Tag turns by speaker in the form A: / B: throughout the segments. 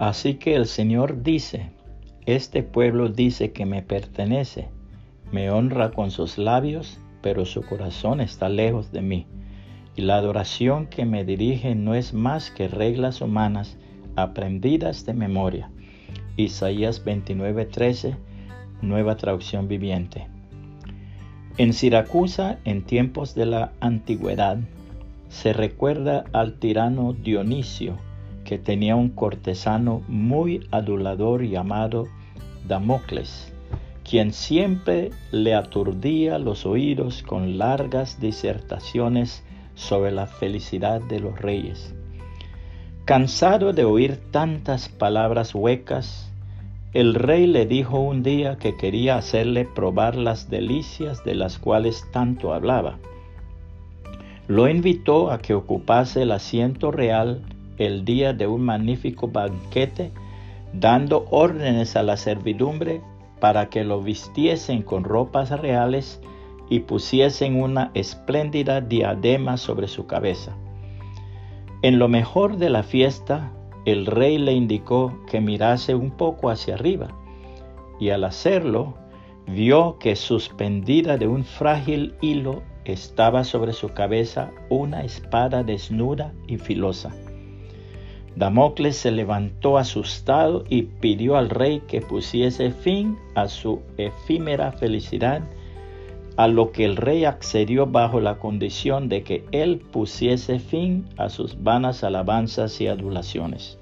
A: Así que el Señor dice, este pueblo dice que me pertenece, me honra con sus labios, pero su corazón está lejos de mí. Y la adoración que me dirige no es más que reglas humanas aprendidas de memoria. Isaías 29:13, nueva traducción viviente. En Siracusa, en tiempos de la antigüedad, se recuerda al tirano Dionisio, que tenía un cortesano muy adulador llamado Damocles, quien siempre le aturdía los oídos con largas disertaciones sobre la felicidad de los reyes. Cansado de oír tantas palabras huecas, el rey le dijo un día que quería hacerle probar las delicias de las cuales tanto hablaba. Lo invitó a que ocupase el asiento real el día de un magnífico banquete, dando órdenes a la servidumbre para que lo vistiesen con ropas reales y pusiesen una espléndida diadema sobre su cabeza. En lo mejor de la fiesta, el rey le indicó que mirase un poco hacia arriba, y al hacerlo, vio que suspendida de un frágil hilo estaba sobre su cabeza una espada desnuda y filosa. Damocles se levantó asustado y pidió al rey que pusiese fin a su efímera felicidad, a lo que el rey accedió bajo la condición de que él pusiese fin a sus vanas alabanzas y adulaciones.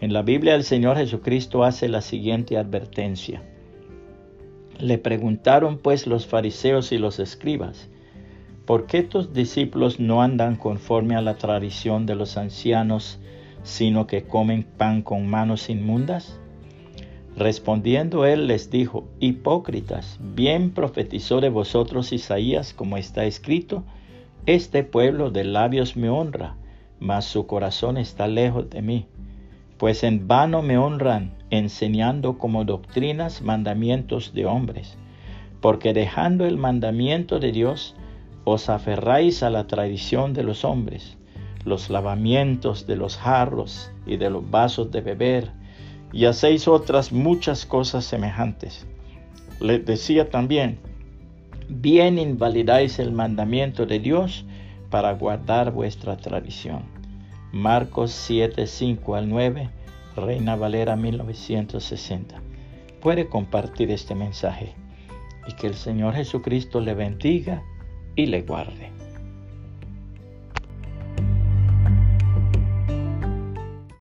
A: En la Biblia el Señor Jesucristo hace la siguiente advertencia. Le preguntaron pues los fariseos y los escribas, ¿por qué tus discípulos no andan conforme a la tradición de los ancianos, sino que comen pan con manos inmundas? Respondiendo él les dijo, Hipócritas, bien profetizó de vosotros Isaías, como está escrito, Este pueblo de labios me honra, mas su corazón está lejos de mí pues en vano me honran enseñando como doctrinas mandamientos de hombres, porque dejando el mandamiento de Dios, os aferráis a la tradición de los hombres, los lavamientos de los jarros y de los vasos de beber, y hacéis otras muchas cosas semejantes. Les decía también, bien invalidáis el mandamiento de Dios para guardar vuestra tradición. Marcos 7, 5 al 9, Reina Valera 1960. Puede compartir este mensaje y que el Señor Jesucristo le bendiga y le guarde.